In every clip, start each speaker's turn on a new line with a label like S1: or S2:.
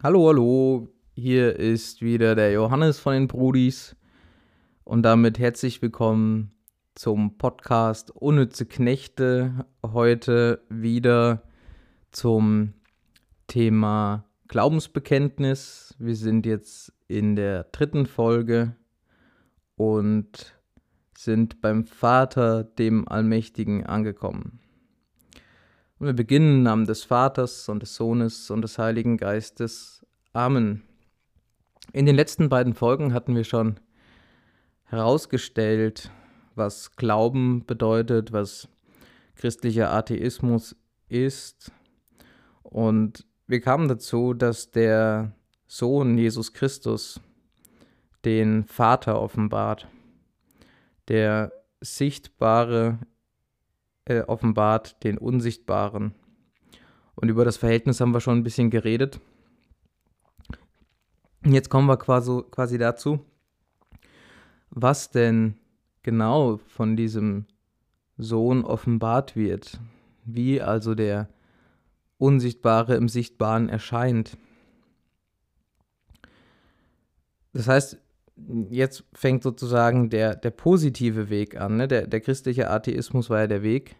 S1: Hallo, hallo, hier ist wieder der Johannes von den Brudis und damit herzlich willkommen zum Podcast Unnütze Knechte. Heute wieder zum Thema Glaubensbekenntnis. Wir sind jetzt in der dritten Folge und sind beim Vater, dem Allmächtigen, angekommen. Und wir beginnen im Namen des Vaters und des Sohnes und des Heiligen Geistes. Amen. In den letzten beiden Folgen hatten wir schon herausgestellt, was Glauben bedeutet, was christlicher Atheismus ist. Und wir kamen dazu, dass der Sohn Jesus Christus den Vater offenbart, der sichtbare äh, offenbart den Unsichtbaren. Und über das Verhältnis haben wir schon ein bisschen geredet. Jetzt kommen wir quasi, quasi dazu, was denn genau von diesem Sohn offenbart wird, wie also der Unsichtbare im Sichtbaren erscheint. Das heißt, jetzt fängt sozusagen der, der positive Weg an. Ne? Der, der christliche Atheismus war ja der Weg,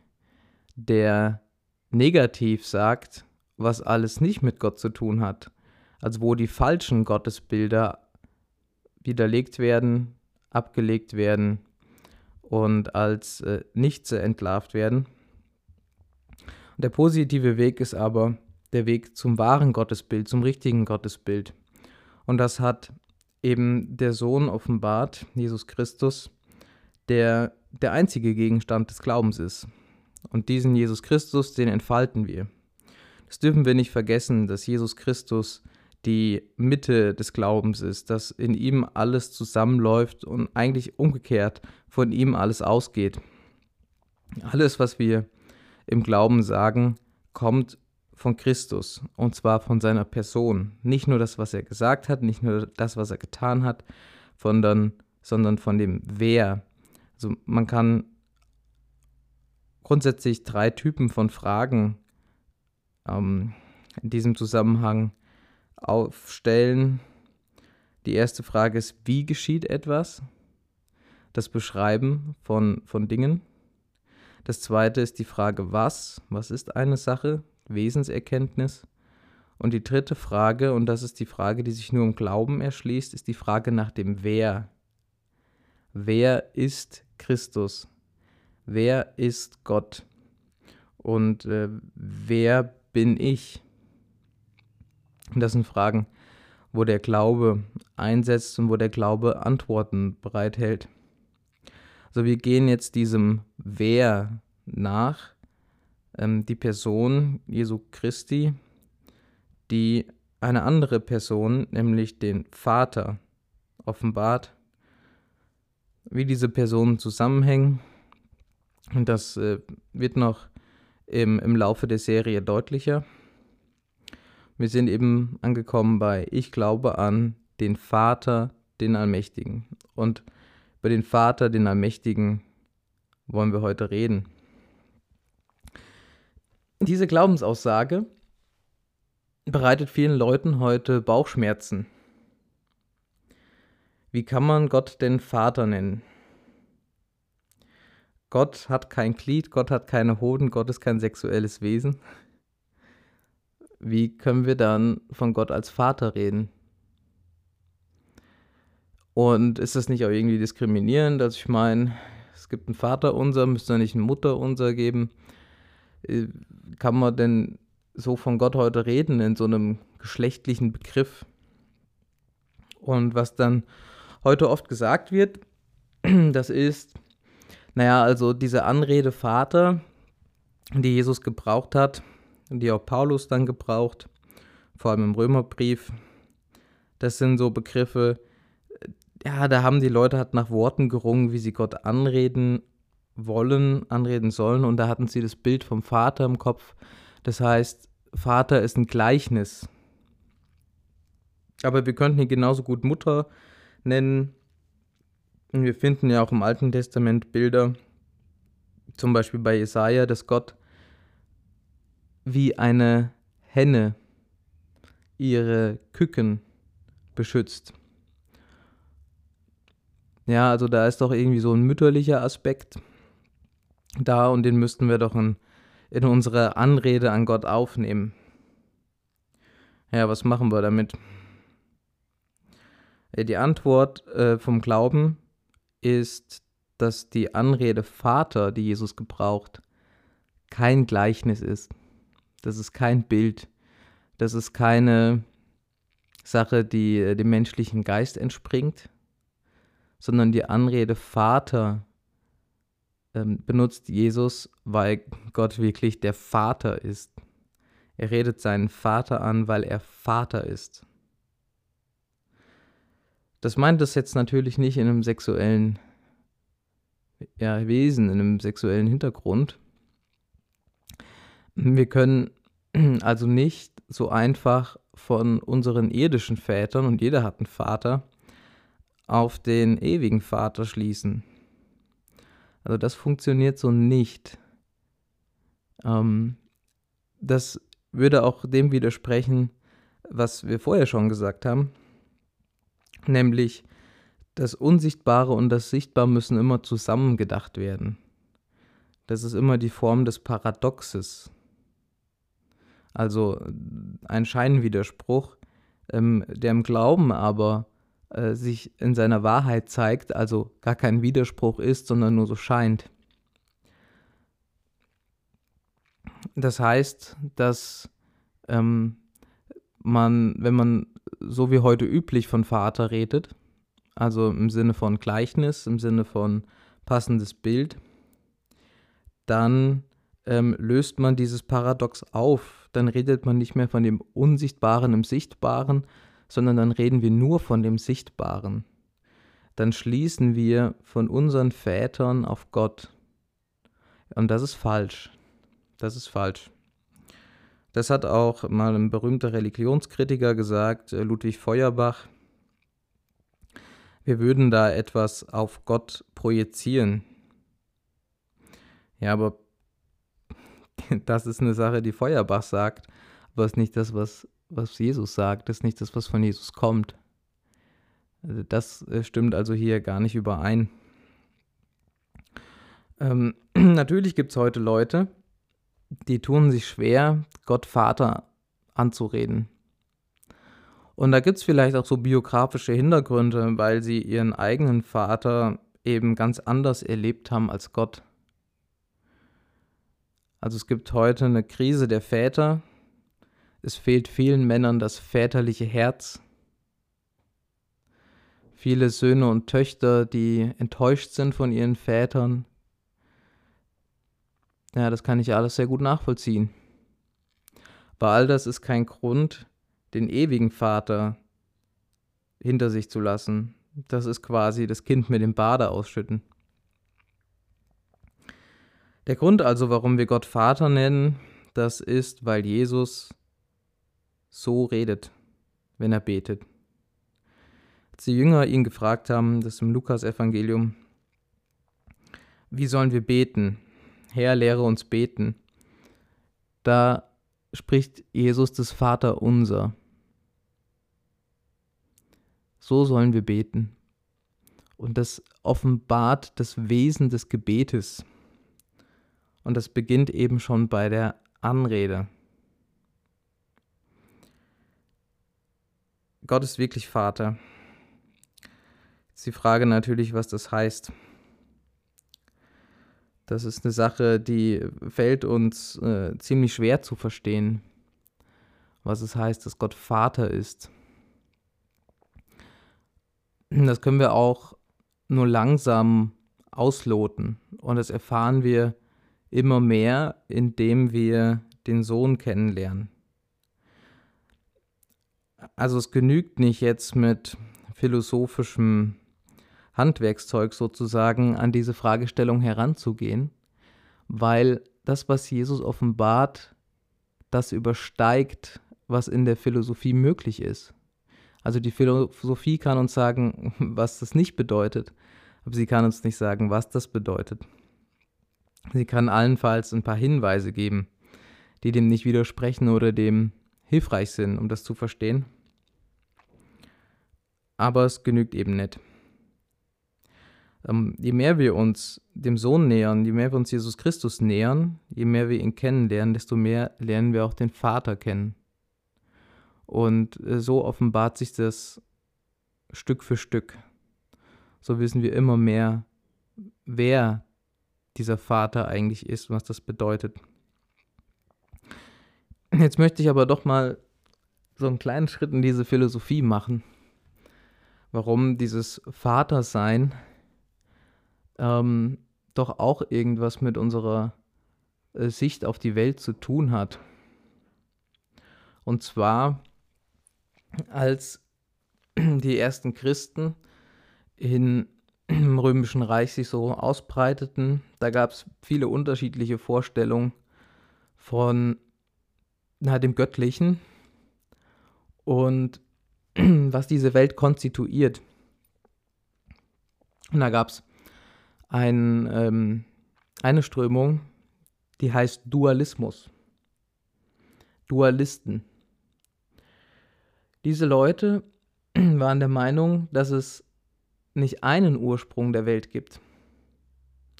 S1: der negativ sagt, was alles nicht mit Gott zu tun hat. Also wo die falschen Gottesbilder widerlegt werden, abgelegt werden und als äh, nichts entlarvt werden. Und der positive Weg ist aber der Weg zum wahren Gottesbild, zum richtigen Gottesbild. Und das hat eben der Sohn offenbart, Jesus Christus, der der einzige Gegenstand des Glaubens ist. Und diesen Jesus Christus, den entfalten wir. Das dürfen wir nicht vergessen, dass Jesus Christus die Mitte des Glaubens ist, dass in ihm alles zusammenläuft und eigentlich umgekehrt von ihm alles ausgeht. Alles, was wir im Glauben sagen, kommt von Christus und zwar von seiner Person. Nicht nur das, was er gesagt hat, nicht nur das, was er getan hat, sondern, sondern von dem Wer. Also man kann grundsätzlich drei Typen von Fragen ähm, in diesem Zusammenhang aufstellen. Die erste Frage ist, wie geschieht etwas? Das Beschreiben von, von Dingen. Das zweite ist die Frage, was? Was ist eine Sache? Wesenserkenntnis. Und die dritte Frage, und das ist die Frage, die sich nur im Glauben erschließt, ist die Frage nach dem Wer. Wer ist Christus? Wer ist Gott? Und äh, wer bin ich? das sind Fragen, wo der Glaube einsetzt und wo der Glaube Antworten bereithält. Also wir gehen jetzt diesem Wer nach ähm, die Person Jesu Christi, die eine andere Person, nämlich den Vater, offenbart, wie diese Personen zusammenhängen. Und das äh, wird noch im, im Laufe der Serie deutlicher. Wir sind eben angekommen bei Ich glaube an den Vater, den Allmächtigen. Und über den Vater, den Allmächtigen, wollen wir heute reden. Diese Glaubensaussage bereitet vielen Leuten heute Bauchschmerzen. Wie kann man Gott denn Vater nennen? Gott hat kein Glied, Gott hat keine Hoden, Gott ist kein sexuelles Wesen. Wie können wir dann von Gott als Vater reden? Und ist das nicht auch irgendwie diskriminierend? Also ich meine, es gibt einen Vater unser, müsste nicht einen Mutter unser geben? Äh, kann man denn so von Gott heute reden in so einem geschlechtlichen Begriff? Und was dann heute oft gesagt wird, das ist, naja, also diese Anrede Vater, die Jesus gebraucht hat, die auch Paulus dann gebraucht, vor allem im Römerbrief, das sind so Begriffe, ja, da haben die Leute halt nach Worten gerungen, wie sie Gott anreden wollen, anreden sollen. Und da hatten sie das Bild vom Vater im Kopf. Das heißt, Vater ist ein Gleichnis. Aber wir könnten ihn genauso gut Mutter nennen. Und wir finden ja auch im Alten Testament Bilder, zum Beispiel bei Jesaja, dass Gott wie eine Henne ihre Küken beschützt. Ja, also da ist doch irgendwie so ein mütterlicher Aspekt da und den müssten wir doch in, in unsere Anrede an Gott aufnehmen. Ja, was machen wir damit? Die Antwort äh, vom Glauben ist, dass die Anrede Vater, die Jesus gebraucht, kein Gleichnis ist. Das ist kein Bild. Das ist keine Sache, die äh, dem menschlichen Geist entspringt, sondern die Anrede Vater ähm, benutzt Jesus, weil Gott wirklich der Vater ist. Er redet seinen Vater an, weil er Vater ist. Das meint es jetzt natürlich nicht in einem sexuellen ja, Wesen, in einem sexuellen Hintergrund. Wir können also nicht so einfach von unseren irdischen Vätern, und jeder hat einen Vater, auf den ewigen Vater schließen. Also das funktioniert so nicht. Ähm, das würde auch dem widersprechen, was wir vorher schon gesagt haben, nämlich das Unsichtbare und das Sichtbare müssen immer zusammen gedacht werden. Das ist immer die Form des Paradoxes. Also ein Scheinwiderspruch, ähm, der im Glauben aber äh, sich in seiner Wahrheit zeigt, also gar kein Widerspruch ist, sondern nur so scheint. Das heißt, dass ähm, man, wenn man so wie heute üblich von Vater redet, also im Sinne von Gleichnis, im Sinne von passendes Bild, dann ähm, löst man dieses Paradox auf. Dann redet man nicht mehr von dem Unsichtbaren im Sichtbaren, sondern dann reden wir nur von dem Sichtbaren. Dann schließen wir von unseren Vätern auf Gott. Und das ist falsch. Das ist falsch. Das hat auch mal ein berühmter Religionskritiker gesagt, äh, Ludwig Feuerbach. Wir würden da etwas auf Gott projizieren. Ja, aber das ist eine Sache, die Feuerbach sagt, aber es ist nicht das, was was Jesus sagt, ist nicht das, was von Jesus kommt. Also das äh, stimmt also hier gar nicht überein. Ähm, natürlich gibt es heute Leute, die tun sich schwer, Gott Vater anzureden. Und da gibt es vielleicht auch so biografische Hintergründe, weil sie ihren eigenen Vater eben ganz anders erlebt haben als Gott. Also es gibt heute eine Krise der Väter, es fehlt vielen Männern das väterliche Herz. Viele Söhne und Töchter, die enttäuscht sind von ihren Vätern. Ja, das kann ich alles sehr gut nachvollziehen. Aber all das ist kein Grund, den ewigen Vater hinter sich zu lassen. Das ist quasi das Kind mit dem Bade ausschütten. Der Grund also, warum wir Gott Vater nennen, das ist, weil Jesus so redet, wenn er betet. Als die Jünger ihn gefragt haben, das ist im Lukas-Evangelium, wie sollen wir beten? Herr, lehre uns beten. Da spricht Jesus das Vater unser. So sollen wir beten. Und das offenbart das Wesen des Gebetes. Und das beginnt eben schon bei der Anrede. Gott ist wirklich Vater. Jetzt die Frage natürlich, was das heißt. Das ist eine Sache, die fällt uns äh, ziemlich schwer zu verstehen, was es heißt, dass Gott Vater ist. Das können wir auch nur langsam ausloten und das erfahren wir immer mehr, indem wir den Sohn kennenlernen. Also es genügt nicht jetzt mit philosophischem Handwerkszeug sozusagen an diese Fragestellung heranzugehen, weil das, was Jesus offenbart, das übersteigt, was in der Philosophie möglich ist. Also die Philosophie kann uns sagen, was das nicht bedeutet, aber sie kann uns nicht sagen, was das bedeutet. Sie kann allenfalls ein paar Hinweise geben, die dem nicht widersprechen oder dem hilfreich sind, um das zu verstehen. Aber es genügt eben nicht. Ähm, je mehr wir uns dem Sohn nähern, je mehr wir uns Jesus Christus nähern, je mehr wir ihn kennenlernen, desto mehr lernen wir auch den Vater kennen. Und äh, so offenbart sich das Stück für Stück. So wissen wir immer mehr, wer dieser Vater eigentlich ist, was das bedeutet. Jetzt möchte ich aber doch mal so einen kleinen Schritt in diese Philosophie machen, warum dieses Vatersein ähm, doch auch irgendwas mit unserer äh, Sicht auf die Welt zu tun hat. Und zwar, als die ersten Christen in, im Römischen Reich sich so ausbreiteten, da gab es viele unterschiedliche Vorstellungen von na, dem Göttlichen und was diese Welt konstituiert. Und da gab es ein, ähm, eine Strömung, die heißt Dualismus. Dualisten. Diese Leute waren der Meinung, dass es nicht einen Ursprung der Welt gibt,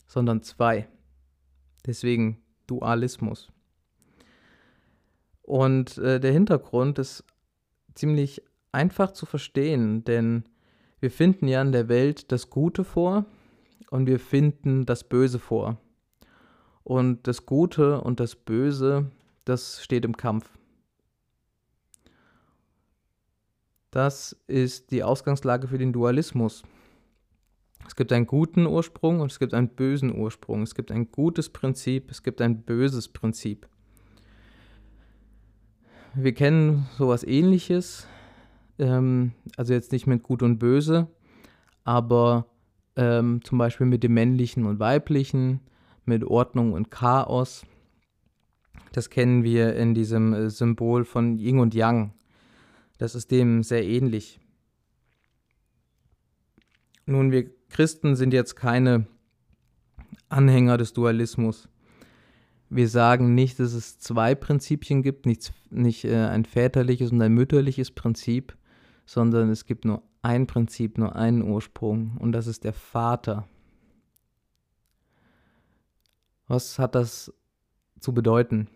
S1: sondern zwei. Deswegen Dualismus. Und äh, der Hintergrund ist ziemlich einfach zu verstehen, denn wir finden ja in der Welt das Gute vor und wir finden das Böse vor. Und das Gute und das Böse, das steht im Kampf. Das ist die Ausgangslage für den Dualismus. Es gibt einen guten Ursprung und es gibt einen bösen Ursprung. Es gibt ein gutes Prinzip, es gibt ein böses Prinzip. Wir kennen sowas ähnliches, ähm, also jetzt nicht mit gut und böse, aber ähm, zum Beispiel mit dem männlichen und weiblichen, mit Ordnung und Chaos. Das kennen wir in diesem äh, Symbol von Yin und Yang. Das ist dem sehr ähnlich. Nun, wir Christen sind jetzt keine Anhänger des Dualismus. Wir sagen nicht, dass es zwei Prinzipien gibt, nicht, nicht äh, ein väterliches und ein mütterliches Prinzip, sondern es gibt nur ein Prinzip, nur einen Ursprung und das ist der Vater. Was hat das zu bedeuten?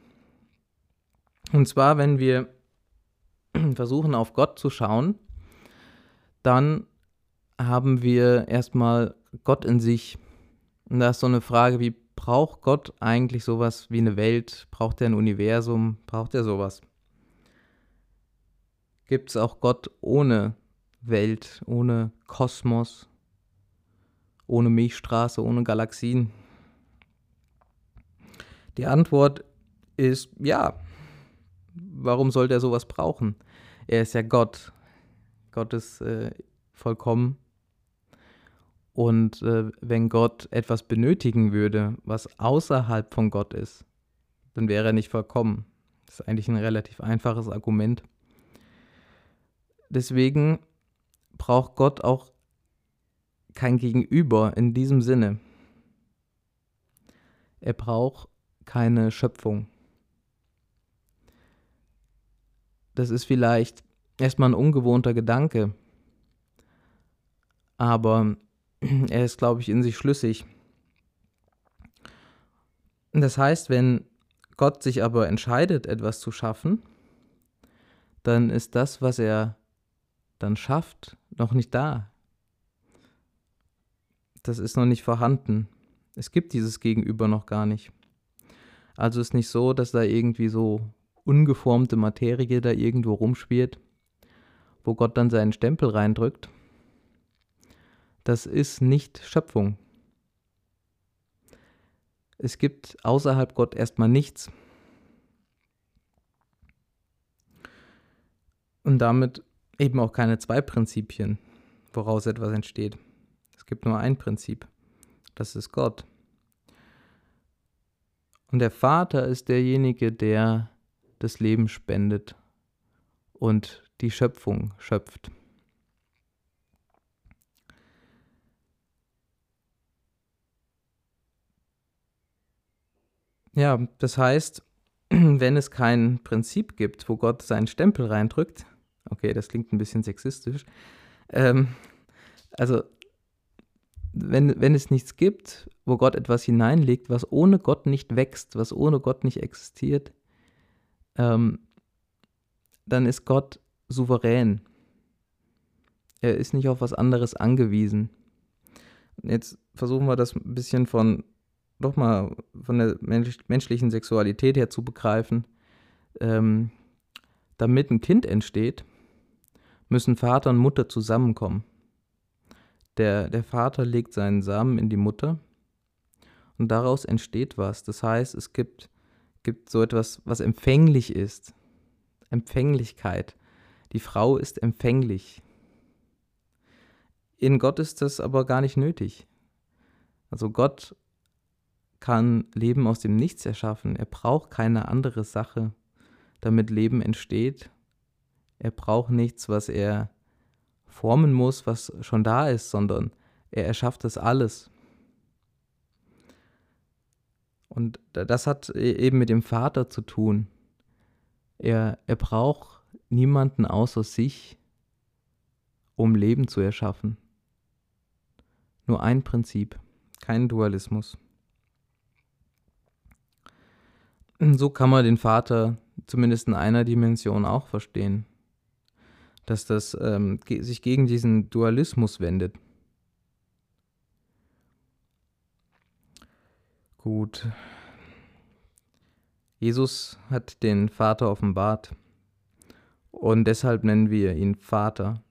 S1: Und zwar, wenn wir versuchen auf Gott zu schauen, dann haben wir erstmal Gott in sich. Und da ist so eine Frage, wie braucht Gott eigentlich sowas wie eine Welt? Braucht er ein Universum? Braucht er sowas? Gibt es auch Gott ohne Welt, ohne Kosmos, ohne Milchstraße, ohne Galaxien? Die Antwort ist ja. Warum sollte er sowas brauchen? Er ist ja Gott. Gott ist äh, vollkommen. Und äh, wenn Gott etwas benötigen würde, was außerhalb von Gott ist, dann wäre er nicht vollkommen. Das ist eigentlich ein relativ einfaches Argument. Deswegen braucht Gott auch kein Gegenüber in diesem Sinne. Er braucht keine Schöpfung. Das ist vielleicht erstmal ein ungewohnter Gedanke, aber er ist, glaube ich, in sich schlüssig. Das heißt, wenn Gott sich aber entscheidet, etwas zu schaffen, dann ist das, was er dann schafft, noch nicht da. Das ist noch nicht vorhanden. Es gibt dieses Gegenüber noch gar nicht. Also ist nicht so, dass da irgendwie so ungeformte Materie da irgendwo rumspielt, wo Gott dann seinen Stempel reindrückt. Das ist nicht Schöpfung. Es gibt außerhalb Gott erstmal nichts. Und damit eben auch keine zwei Prinzipien, woraus etwas entsteht. Es gibt nur ein Prinzip. Das ist Gott. Und der Vater ist derjenige, der das Leben spendet und die Schöpfung schöpft. Ja, das heißt, wenn es kein Prinzip gibt, wo Gott seinen Stempel reindrückt, okay, das klingt ein bisschen sexistisch, ähm, also wenn, wenn es nichts gibt, wo Gott etwas hineinlegt, was ohne Gott nicht wächst, was ohne Gott nicht existiert, ähm, dann ist Gott souverän. Er ist nicht auf was anderes angewiesen. Jetzt versuchen wir das ein bisschen von, doch mal von der mensch menschlichen Sexualität her zu begreifen. Ähm, damit ein Kind entsteht, müssen Vater und Mutter zusammenkommen. Der, der Vater legt seinen Samen in die Mutter und daraus entsteht was. Das heißt, es gibt, gibt so etwas, was empfänglich ist. Empfänglichkeit. Die Frau ist empfänglich. In Gott ist das aber gar nicht nötig. Also Gott kann Leben aus dem Nichts erschaffen. Er braucht keine andere Sache, damit Leben entsteht. Er braucht nichts, was er formen muss, was schon da ist, sondern er erschafft das alles. Und das hat e-, eben mit dem Vater zu tun. Er, er braucht niemanden außer sich, um Leben zu erschaffen. Nur ein Prinzip, kein Dualismus. So kann man den Vater zumindest in einer Dimension auch verstehen dass das ähm, sich gegen diesen Dualismus wendet. Gut. Jesus hat den Vater offenbart und deshalb nennen wir ihn Vater.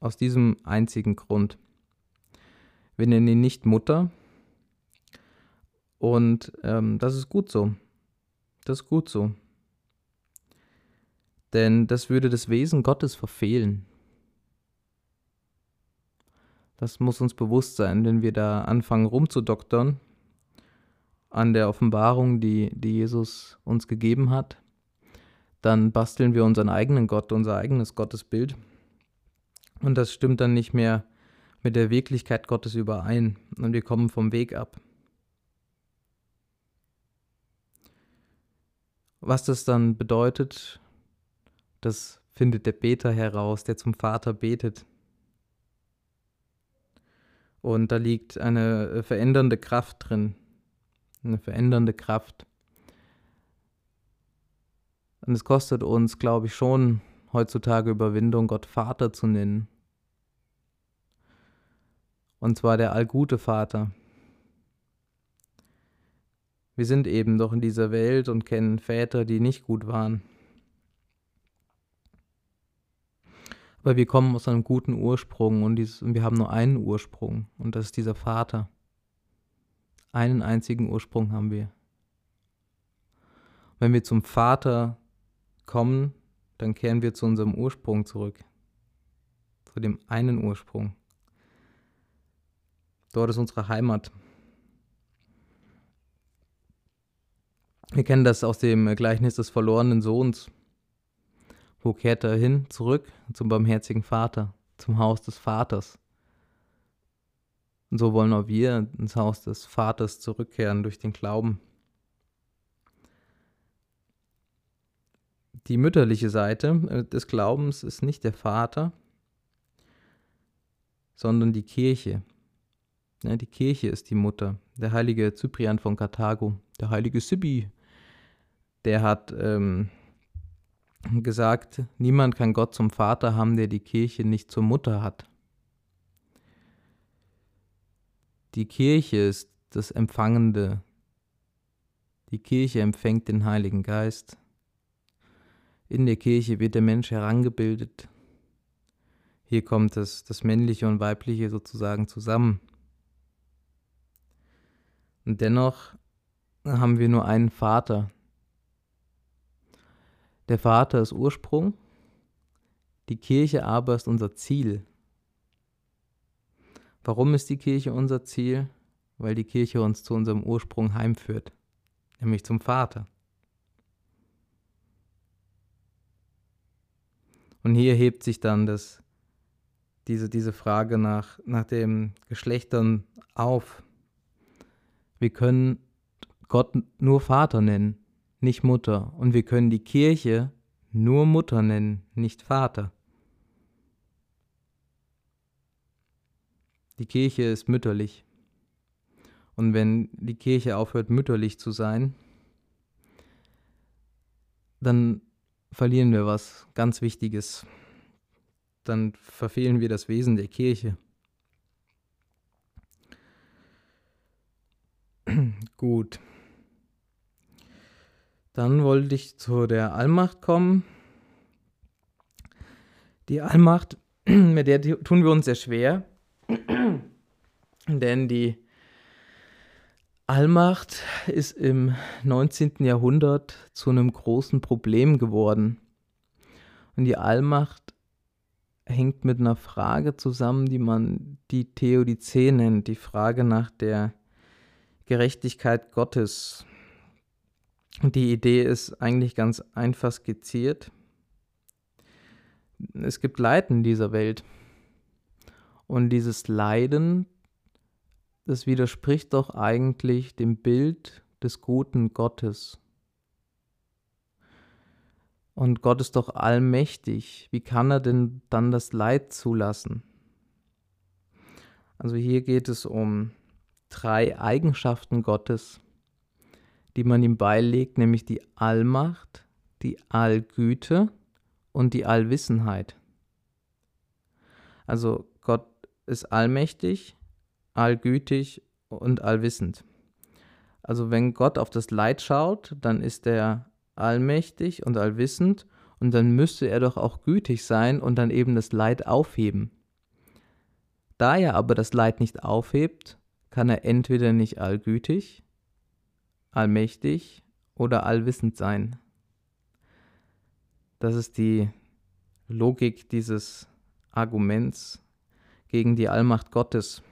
S1: Aus diesem einzigen Grund. Wir nennen ihn nicht Mutter und ähm, das ist gut so. Das ist gut so denn das würde das Wesen Gottes verfehlen. Das muss uns bewusst sein, wenn wir da anfangen rumzudoktern an der Offenbarung, die, die Jesus uns gegeben hat, dann basteln wir unseren eigenen Gott, unser eigenes Gottesbild. Und das stimmt dann nicht mehr mit der Wirklichkeit Gottes überein und wir kommen vom Weg ab. Was das dann bedeutet, das findet der Beter heraus, der zum Vater betet. Und da liegt eine äh, verändernde Kraft drin. Eine verändernde Kraft. Und es kostet uns, glaube ich, schon heutzutage Überwindung, Gott Vater zu nennen. Und zwar der allgute Vater. Wir sind eben doch in dieser Welt und kennen Väter, die nicht gut waren. Weil wir kommen aus einem guten Ursprung und, dieses, und wir haben nur einen Ursprung und das ist dieser Vater. Einen einzigen Ursprung haben wir. Wenn wir zum Vater kommen, dann kehren wir zu unserem Ursprung zurück. Zu dem einen Ursprung. Dort ist unsere Heimat. Wir kennen das aus dem Gleichnis des verlorenen Sohns. Wo kehrt er hin? Zurück zum barmherzigen Vater, zum Haus des Vaters. Und so wollen auch wir ins Haus des Vaters zurückkehren durch den Glauben. Die mütterliche Seite äh, des Glaubens ist nicht der Vater, sondern die Kirche. Ja, die Kirche ist die Mutter. Der heilige Cyprian von Karthago, der heilige Sibi, der hat ähm, gesagt, niemand kann Gott zum Vater haben, der die Kirche nicht zur Mutter hat. Die Kirche ist das Empfangende. Die Kirche empfängt den Heiligen Geist. In der Kirche wird der Mensch herangebildet. Hier kommt das, das Männliche und Weibliche sozusagen zusammen. Und dennoch haben wir nur einen Vater, der Vater ist Ursprung, die Kirche aber ist unser Ziel. Warum ist die Kirche unser Ziel? Weil die Kirche uns zu unserem Ursprung heimführt, nämlich zum Vater. Und hier hebt sich dann das, diese, diese Frage nach, nach den Geschlechtern auf. Wir können Gott nur Vater nennen nicht Mutter. Und wir können die Kirche nur Mutter nennen, nicht Vater. Die Kirche ist mütterlich. Und wenn die Kirche aufhört, mütterlich zu sein, dann verlieren wir was ganz Wichtiges. Dann verfehlen wir das Wesen der Kirche. Gut. Dann wollte ich zu der Allmacht kommen. Die Allmacht, mit der tun wir uns sehr schwer, denn die Allmacht ist im 19. Jahrhundert zu einem großen Problem geworden. Und die Allmacht hängt mit einer Frage zusammen, die man die Theodizee nennt, die Frage nach der Gerechtigkeit Gottes. Die Idee ist eigentlich ganz einfach skizziert. Es gibt Leid in dieser Welt. Und dieses Leiden das widerspricht doch eigentlich dem Bild des guten Gottes. Und Gott ist doch allmächtig. Wie kann er denn dann das Leid zulassen? Also hier geht es um drei Eigenschaften Gottes, die man ihm beilegt, nämlich die Allmacht, die Allgüte und die Allwissenheit. Also Gott ist allmächtig, allgütig und allwissend. Also wenn Gott auf das Leid schaut, dann ist er allmächtig und allwissend und dann müsste er doch auch gütig sein und dann eben das Leid aufheben. Da er aber das Leid nicht aufhebt, kann er entweder nicht allgütig, allmächtig oder allwissend sein. Das ist die Logik dieses Arguments gegen die Allmacht Gottes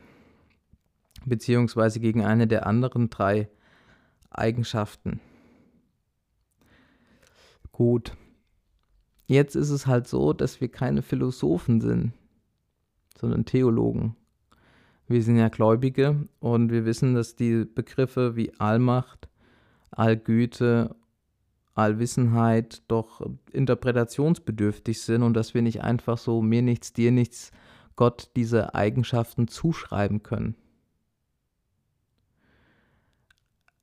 S1: beziehungsweise gegen eine der anderen drei Eigenschaften. Gut. Jetzt ist es halt so, dass wir keine Philosophen sind, sondern Theologen. Wir sind ja Gläubige und wir wissen, dass die Begriffe wie Allmacht, Allgüte, Allwissenheit doch interpretationsbedürftig sind und dass wir nicht einfach so mir nichts, dir nichts Gott diese Eigenschaften zuschreiben können.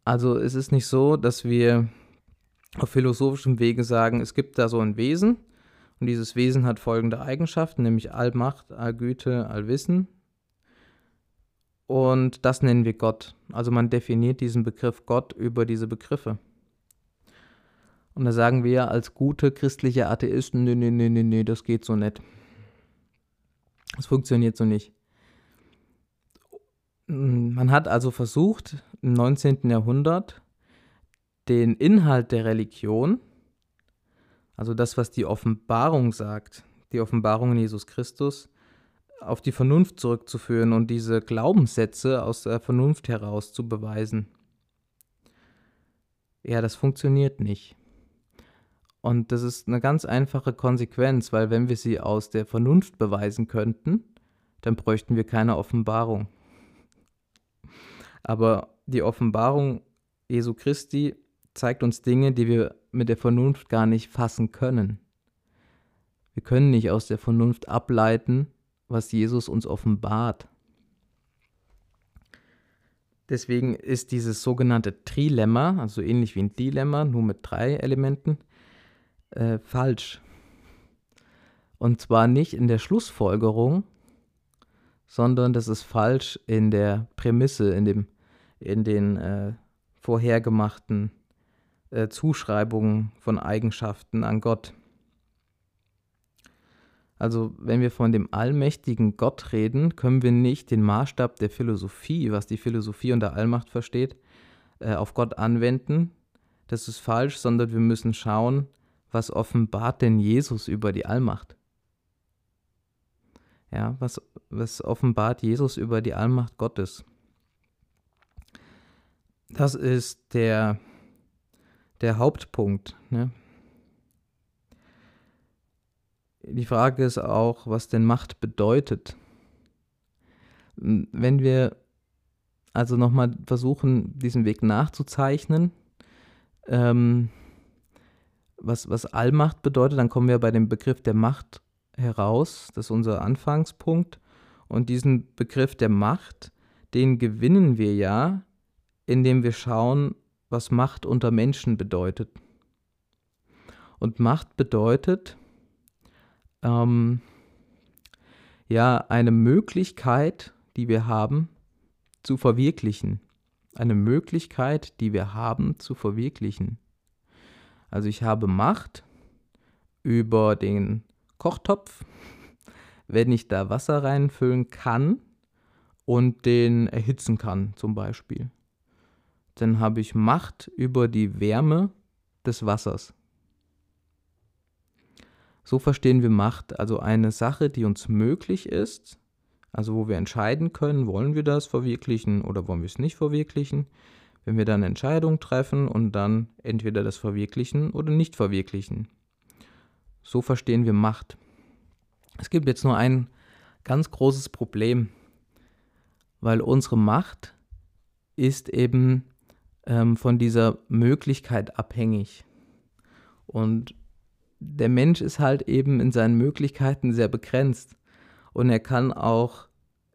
S1: Also es ist nicht so, dass wir auf philosophischem Wege sagen, es gibt da so ein Wesen und dieses Wesen hat folgende Eigenschaften, nämlich Allmacht, Allgüte, Allwissen. Und das nennen wir Gott. Also man definiert diesen Begriff Gott über diese Begriffe. Und da sagen wir als gute christliche Atheisten, nee, nee, nee, nee, nee, das geht so nicht. Das funktioniert so nicht. Man hat also versucht, im 19. Jahrhundert den Inhalt der Religion, also das, was die Offenbarung sagt, die Offenbarung in Jesus Christus, auf die Vernunft zurückzuführen und diese Glaubenssätze aus der Vernunft heraus zu beweisen. Ja, das funktioniert nicht. Und das ist eine ganz einfache Konsequenz, weil wenn wir sie aus der Vernunft beweisen könnten, dann bräuchten wir keine Offenbarung. Aber die Offenbarung Jesu Christi zeigt uns Dinge, die wir mit der Vernunft gar nicht fassen können. Wir können nicht aus der Vernunft ableiten, was Jesus uns offenbart. Deswegen ist dieses sogenannte Trilemma, also ähnlich wie ein Dilemma, nur mit drei Elementen, äh, falsch. Und zwar nicht in der Schlussfolgerung, sondern das ist falsch in der Prämisse, in, dem, in den äh, vorhergemachten äh, Zuschreibungen von Eigenschaften an Gott. Also wenn wir von dem allmächtigen Gott reden, können wir nicht den Maßstab der Philosophie, was die Philosophie unter Allmacht versteht, äh, auf Gott anwenden. Das ist falsch, sondern wir müssen schauen, was offenbart denn Jesus über die Allmacht. Ja, was, was offenbart Jesus über die Allmacht Gottes? Das ist der, der Hauptpunkt. Ne? Die Frage ist auch, was denn Macht bedeutet. Wenn wir also nochmal versuchen, diesen Weg nachzuzeichnen, ähm, was, was Allmacht bedeutet, dann kommen wir bei dem Begriff der Macht heraus. Das ist unser Anfangspunkt. Und diesen Begriff der Macht, den gewinnen wir ja, indem wir schauen, was Macht unter Menschen bedeutet. Und Macht bedeutet, ähm, ja, eine Möglichkeit, die wir haben, zu verwirklichen. Eine Möglichkeit, die wir haben, zu verwirklichen. Also ich habe Macht über den Kochtopf, wenn ich da Wasser reinfüllen kann und den erhitzen kann zum Beispiel. Dann habe ich Macht über die Wärme des Wassers. So verstehen wir Macht, also eine Sache, die uns möglich ist, also wo wir entscheiden können, wollen wir das verwirklichen oder wollen wir es nicht verwirklichen. Wenn wir dann Entscheidungen treffen und dann entweder das verwirklichen oder nicht verwirklichen. So verstehen wir Macht. Es gibt jetzt nur ein ganz großes Problem, weil unsere Macht ist eben ähm, von dieser Möglichkeit abhängig. Und der Mensch ist halt eben in seinen Möglichkeiten sehr begrenzt. Und er kann auch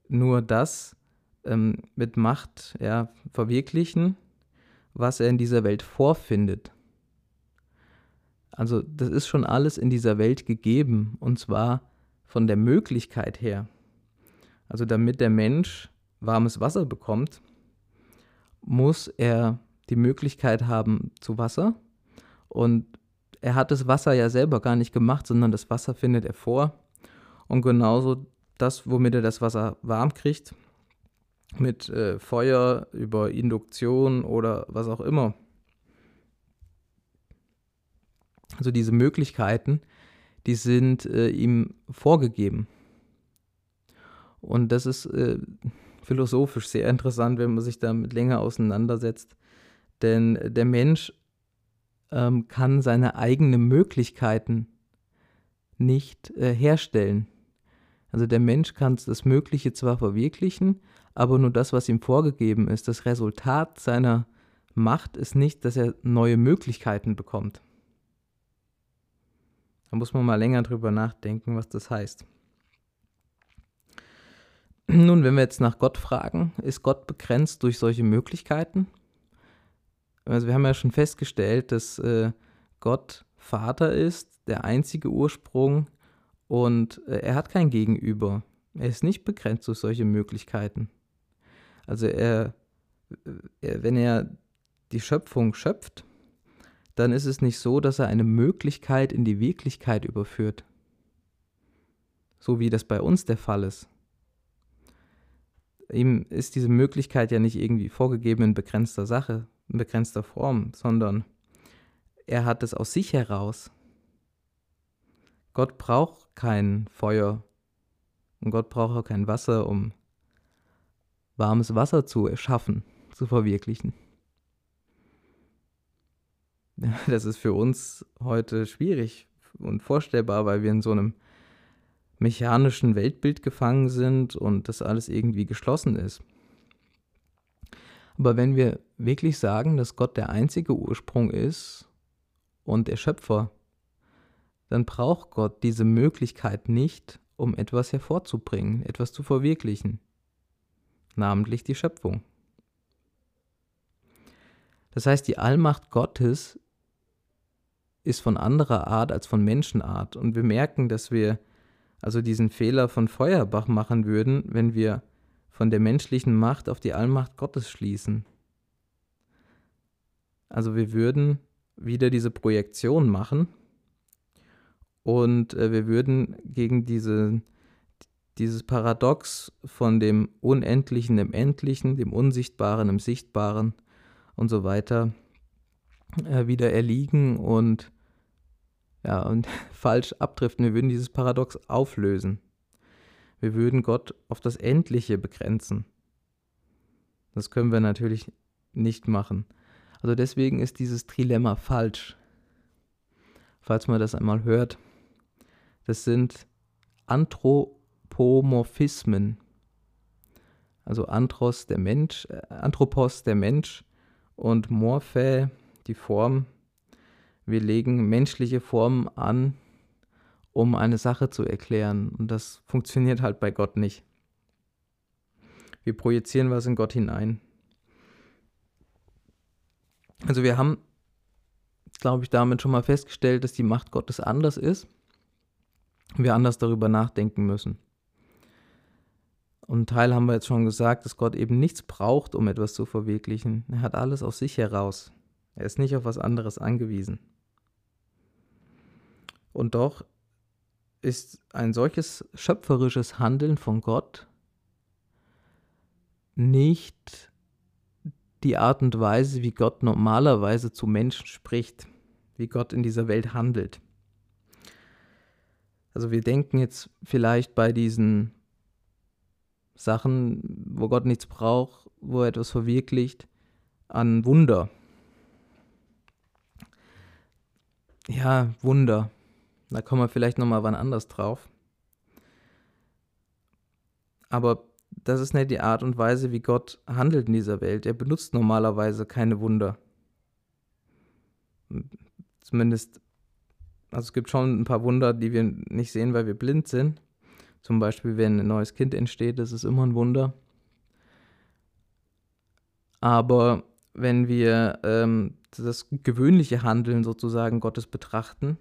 S1: nur das ähm, mit Macht ja, verwirklichen, was er in dieser Welt vorfindet. Also das ist schon alles in dieser Welt gegeben, und zwar von der Möglichkeit her. Also damit der Mensch warmes Wasser bekommt, muss er die Möglichkeit haben zu Wasser. Und er hat das Wasser ja selber gar nicht gemacht, sondern das Wasser findet er vor. Und genauso das, womit er das Wasser warm kriegt, mit äh, Feuer, über Induktion oder was auch immer. Also diese Möglichkeiten, die sind äh, ihm vorgegeben. Und das ist äh, philosophisch sehr interessant, wenn man sich damit länger auseinandersetzt. Denn der Mensch ähm, kann seine eigenen Möglichkeiten nicht äh, herstellen. Also der Mensch kann das Mögliche zwar verwirklichen, aber nur das, was ihm vorgegeben ist. Das Resultat seiner Macht ist nicht, dass er neue Möglichkeiten bekommt. Da muss man mal länger drüber nachdenken, was das heißt. Nun, wenn wir jetzt nach Gott fragen, ist Gott begrenzt durch solche Möglichkeiten? Also wir haben ja schon festgestellt, dass äh, Gott Vater ist, der einzige Ursprung und äh, er hat kein Gegenüber. Er ist nicht begrenzt durch solche Möglichkeiten. Also er, er, wenn er die Schöpfung schöpft, dann ist es nicht so, dass er eine Möglichkeit in die Wirklichkeit überführt. So wie das bei uns der Fall ist. Ihm ist diese Möglichkeit ja nicht irgendwie vorgegeben in begrenzter Sache, in begrenzter Form, sondern er hat es aus sich heraus. Gott braucht kein Feuer und Gott braucht auch kein Wasser, um warmes Wasser zu erschaffen, zu verwirklichen. Das ist für uns heute schwierig und vorstellbar, weil wir in so einem mechanischen Weltbild gefangen sind und das alles irgendwie geschlossen ist. Aber wenn wir wirklich sagen, dass Gott der einzige Ursprung ist und der Schöpfer, dann braucht Gott diese Möglichkeit nicht, um etwas hervorzubringen, etwas zu verwirklichen, namentlich die Schöpfung. Das heißt, die Allmacht Gottes ist von anderer Art als von Menschenart. Und wir merken, dass wir also diesen Fehler von Feuerbach machen würden, wenn wir von der menschlichen Macht auf die Allmacht Gottes schließen. Also wir würden wieder diese Projektion machen und äh, wir würden gegen diese, dieses Paradox von dem Unendlichen im Endlichen, dem Unsichtbaren im Sichtbaren und so weiter äh, wieder erliegen und ja, und falsch abdriften. Wir würden dieses Paradox auflösen. Wir würden Gott auf das Endliche begrenzen. Das können wir natürlich nicht machen. Also deswegen ist dieses Trilemma falsch. Falls man das einmal hört. Das sind Anthropomorphismen. Also Anthros der Mensch, äh, Anthropos der Mensch und Morphe die Form wir legen menschliche Formen an, um eine Sache zu erklären. Und das funktioniert halt bei Gott nicht. Wir projizieren was in Gott hinein. Also wir haben, glaube ich, damit schon mal festgestellt, dass die Macht Gottes anders ist. Wir anders darüber nachdenken müssen. Und Teil haben wir jetzt schon gesagt, dass Gott eben nichts braucht, um etwas zu verwirklichen. Er hat alles aus sich heraus. Er ist nicht auf was anderes angewiesen. Und doch ist ein solches schöpferisches Handeln von Gott nicht die Art und Weise, wie Gott normalerweise zu Menschen spricht, wie Gott in dieser Welt handelt. Also wir denken jetzt vielleicht bei diesen Sachen, wo Gott nichts braucht, wo er etwas verwirklicht, an Wunder. Ja, Wunder. Da kommen wir vielleicht nochmal wann anders drauf. Aber das ist nicht die Art und Weise, wie Gott handelt in dieser Welt. Er benutzt normalerweise keine Wunder. Zumindest, also es gibt schon ein paar Wunder, die wir nicht sehen, weil wir blind sind. Zum Beispiel, wenn ein neues Kind entsteht, das ist immer ein Wunder. Aber wenn wir ähm, das gewöhnliche Handeln sozusagen Gottes betrachten,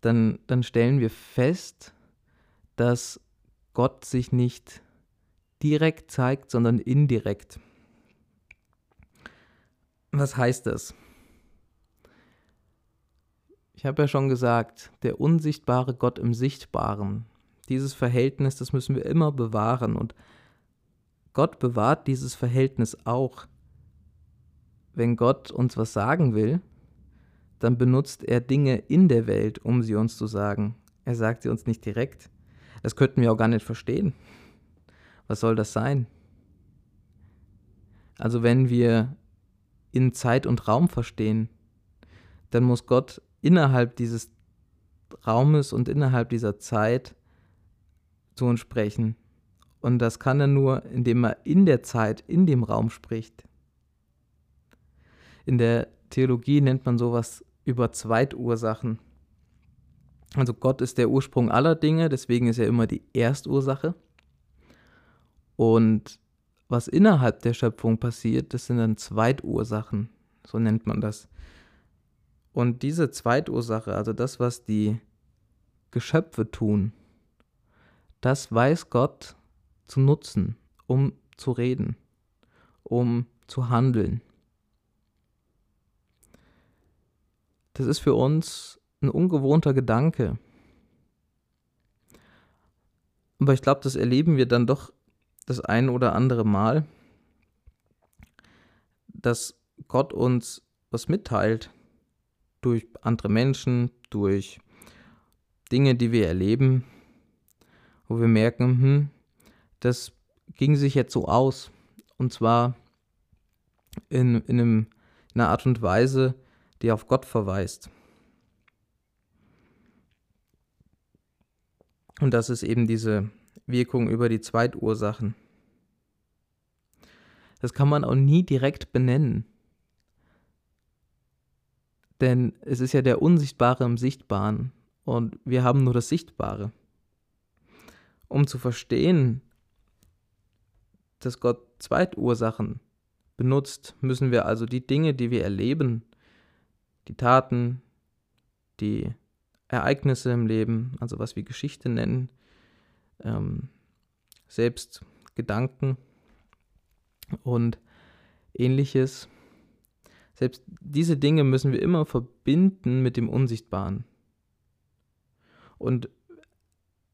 S1: dann, dann stellen wir fest, dass Gott sich nicht direkt zeigt, sondern indirekt. Was heißt das? Ich habe ja schon gesagt, der unsichtbare Gott im Sichtbaren. Dieses Verhältnis, das müssen wir immer bewahren. Und Gott bewahrt dieses Verhältnis auch. Wenn Gott uns was sagen will, dann benutzt er Dinge in der Welt, um sie uns zu sagen. Er sagt sie uns nicht direkt. Das könnten wir auch gar nicht verstehen. Was soll das sein? Also wenn wir in Zeit und Raum verstehen, dann muss Gott innerhalb dieses Raumes und innerhalb dieser Zeit zu uns sprechen. Und das kann er nur, indem er in der Zeit, in dem Raum spricht. In der Theologie nennt man sowas über Zweitursachen. Also Gott ist der Ursprung aller Dinge, deswegen ist er immer die Erstursache. Und was innerhalb der Schöpfung passiert, das sind dann Zweitursachen, so nennt man das. Und diese Zweitursache, also das, was die Geschöpfe tun, das weiß Gott zu nutzen, um zu reden, um zu handeln. Das ist für uns ein ungewohnter Gedanke. Aber ich glaube, das erleben wir dann doch das ein oder andere Mal, dass Gott uns was mitteilt durch andere Menschen, durch Dinge, die wir erleben, wo wir merken, hm, das ging sich jetzt so aus. Und zwar in, in, einem, in einer Art und Weise, die auf Gott verweist. Und das ist eben diese Wirkung über die Zweitursachen. Das kann man auch nie direkt benennen. Denn es ist ja der Unsichtbare im Sichtbaren und wir haben nur das Sichtbare. Um zu verstehen, dass Gott Zweitursachen benutzt, müssen wir also die Dinge, die wir erleben, die Taten, die Ereignisse im Leben, also was wir Geschichte nennen, ähm, selbst Gedanken und ähnliches. Selbst diese Dinge müssen wir immer verbinden mit dem Unsichtbaren. Und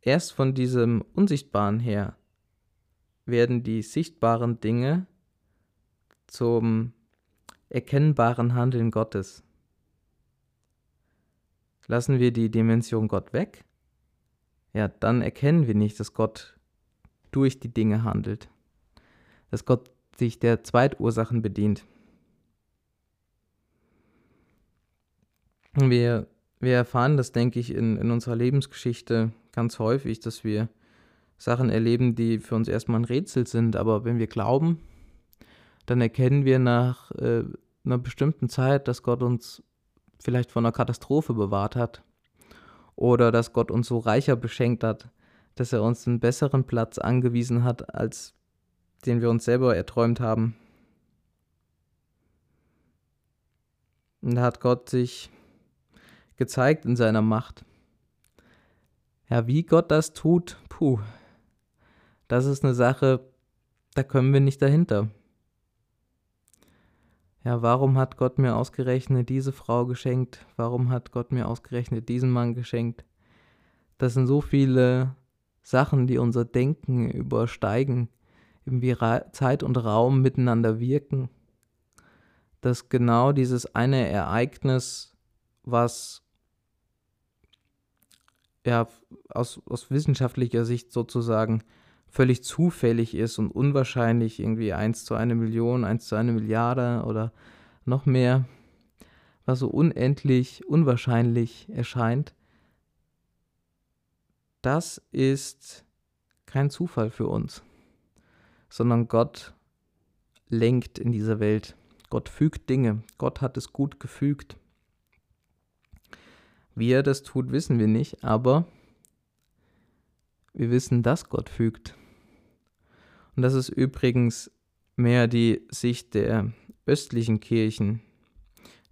S1: erst von diesem Unsichtbaren her werden die sichtbaren Dinge zum erkennbaren Handeln Gottes. Lassen wir die Dimension Gott weg, ja, dann erkennen wir nicht, dass Gott durch die Dinge handelt, dass Gott sich der Zweitursachen bedient. Wir, wir erfahren das, denke ich, in, in unserer Lebensgeschichte ganz häufig, dass wir Sachen erleben, die für uns erstmal ein Rätsel sind, aber wenn wir glauben, dann erkennen wir nach äh, einer bestimmten Zeit, dass Gott uns vielleicht von einer Katastrophe bewahrt hat. Oder dass Gott uns so reicher beschenkt hat, dass er uns einen besseren Platz angewiesen hat, als den wir uns selber erträumt haben. Und da hat Gott sich gezeigt in seiner Macht. Ja, wie Gott das tut, puh, das ist eine Sache, da können wir nicht dahinter. Ja, warum hat Gott mir ausgerechnet diese Frau geschenkt? Warum hat Gott mir ausgerechnet diesen Mann geschenkt? Das sind so viele Sachen, die unser Denken übersteigen, wie Zeit und Raum miteinander wirken, dass genau dieses eine Ereignis, was ja aus, aus wissenschaftlicher Sicht sozusagen völlig zufällig ist und unwahrscheinlich, irgendwie 1 zu eine Million, 1 zu eine Milliarde oder noch mehr, was so unendlich unwahrscheinlich erscheint, das ist kein Zufall für uns, sondern Gott lenkt in dieser Welt. Gott fügt Dinge. Gott hat es gut gefügt. Wie er das tut, wissen wir nicht, aber wir wissen, dass Gott fügt. Und das ist übrigens mehr die Sicht der östlichen Kirchen,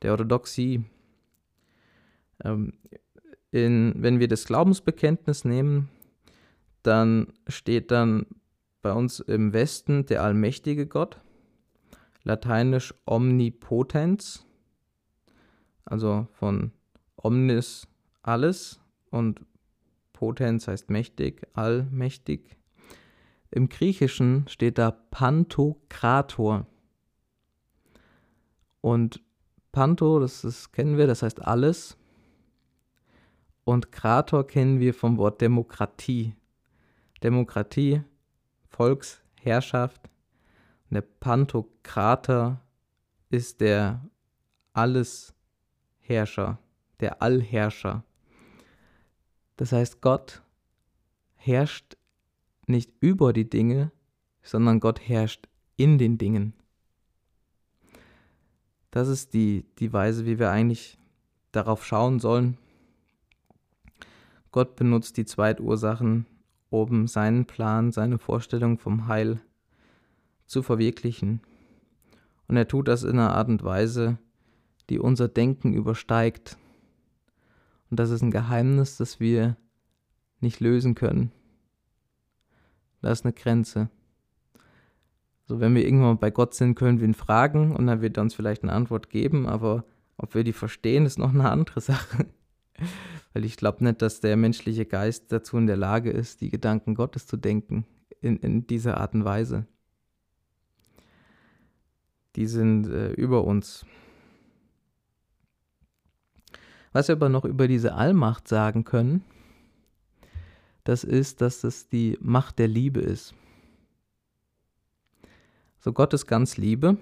S1: der Orthodoxie. Ähm, in, wenn wir das Glaubensbekenntnis nehmen, dann steht dann bei uns im Westen der allmächtige Gott, lateinisch omnipotens, also von omnis alles und potens heißt mächtig, allmächtig. Im Griechischen steht da Pantokrator. Und Panto, das ist, kennen wir, das heißt alles. Und Krator kennen wir vom Wort Demokratie. Demokratie, Volksherrschaft. Und der Pantokrator ist der Allesherrscher, der Allherrscher. Das heißt, Gott herrscht nicht über die Dinge, sondern Gott herrscht in den Dingen. Das ist die, die Weise, wie wir eigentlich darauf schauen sollen. Gott benutzt die Zweitursachen, um seinen Plan, seine Vorstellung vom Heil zu verwirklichen. Und er tut das in einer Art und Weise, die unser Denken übersteigt. Und das ist ein Geheimnis, das wir nicht lösen können. Da ist eine Grenze. So, wenn wir irgendwann bei Gott sind, können wir ihn fragen und dann wird er uns vielleicht eine Antwort geben, aber ob wir die verstehen, ist noch eine andere Sache. Weil ich glaube nicht, dass der menschliche Geist dazu in der Lage ist, die Gedanken Gottes zu denken, in, in dieser Art und Weise. Die sind äh, über uns. Was wir aber noch über diese Allmacht sagen können, das ist, dass es die Macht der Liebe ist. So Gott ist ganz Liebe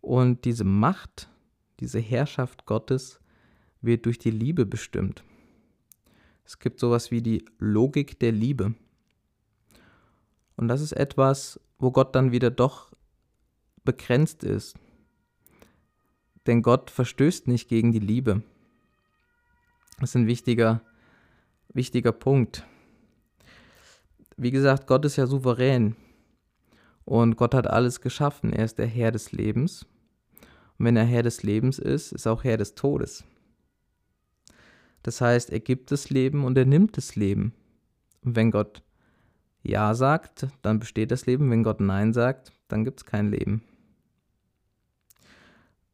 S1: und diese Macht, diese Herrschaft Gottes wird durch die Liebe bestimmt. Es gibt sowas wie die Logik der Liebe. Und das ist etwas, wo Gott dann wieder doch begrenzt ist. Denn Gott verstößt nicht gegen die Liebe. Das ist ein wichtiger wichtiger Punkt. Wie gesagt, Gott ist ja souverän und Gott hat alles geschaffen. Er ist der Herr des Lebens. Und wenn er Herr des Lebens ist, ist er auch Herr des Todes. Das heißt, er gibt das Leben und er nimmt das Leben. Und wenn Gott Ja sagt, dann besteht das Leben. Wenn Gott Nein sagt, dann gibt es kein Leben.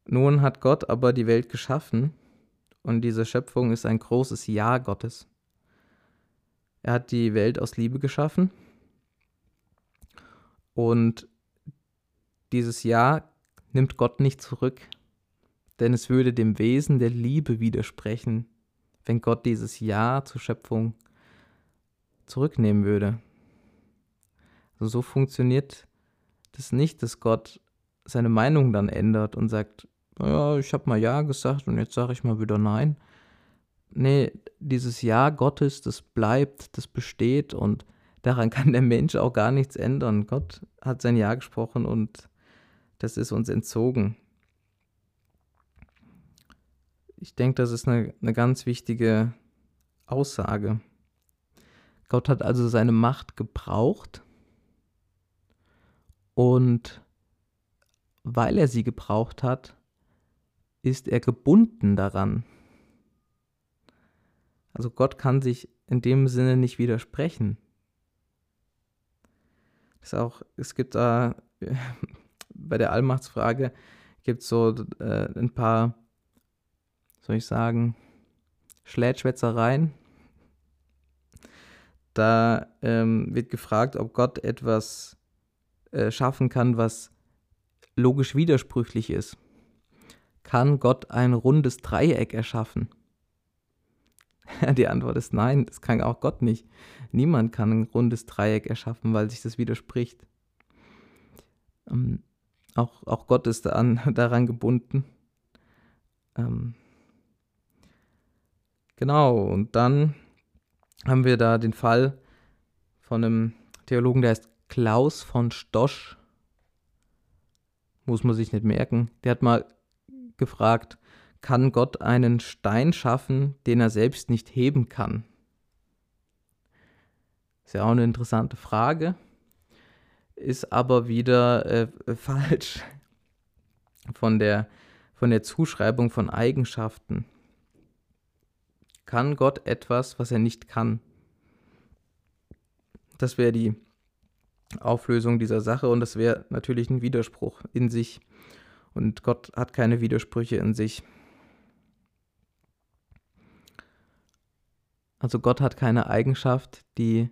S1: Nun hat Gott aber die Welt geschaffen und diese Schöpfung ist ein großes Ja Gottes. Er hat die Welt aus Liebe geschaffen. Und dieses Ja nimmt Gott nicht zurück, denn es würde dem Wesen der Liebe widersprechen, wenn Gott dieses Ja zur Schöpfung zurücknehmen würde. Also so funktioniert das nicht, dass Gott seine Meinung dann ändert und sagt, ja, ich habe mal Ja gesagt und jetzt sage ich mal wieder Nein, nee, dieses Ja Gottes, das bleibt, das besteht und daran kann der Mensch auch gar nichts ändern. Gott hat sein Ja gesprochen und das ist uns entzogen. ich denke, das ist eine, eine ganz wichtige Aussage. Gott hat also seine Macht gebraucht und weil er sie gebraucht hat, ist er gebunden daran. Also Gott kann sich in dem Sinne nicht widersprechen. ist auch, es gibt da bei der Allmachtsfrage gibt so äh, ein paar, soll ich sagen, Schlätschwätzereien. Da ähm, wird gefragt, ob Gott etwas äh, schaffen kann, was logisch widersprüchlich ist. Kann Gott ein rundes Dreieck erschaffen? Die Antwort ist nein, das kann auch Gott nicht. Niemand kann ein rundes Dreieck erschaffen, weil sich das widerspricht. Ähm, auch, auch Gott ist daran, daran gebunden. Ähm, genau, und dann haben wir da den Fall von einem Theologen, der heißt Klaus von Stosch. Muss man sich nicht merken. Der hat mal gefragt, kann Gott einen Stein schaffen, den er selbst nicht heben kann? Ist ja auch eine interessante Frage ist aber wieder äh, falsch von der, von der Zuschreibung von Eigenschaften. Kann Gott etwas, was er nicht kann? Das wäre die Auflösung dieser Sache und das wäre natürlich ein Widerspruch in sich. Und Gott hat keine Widersprüche in sich. Also Gott hat keine Eigenschaft, die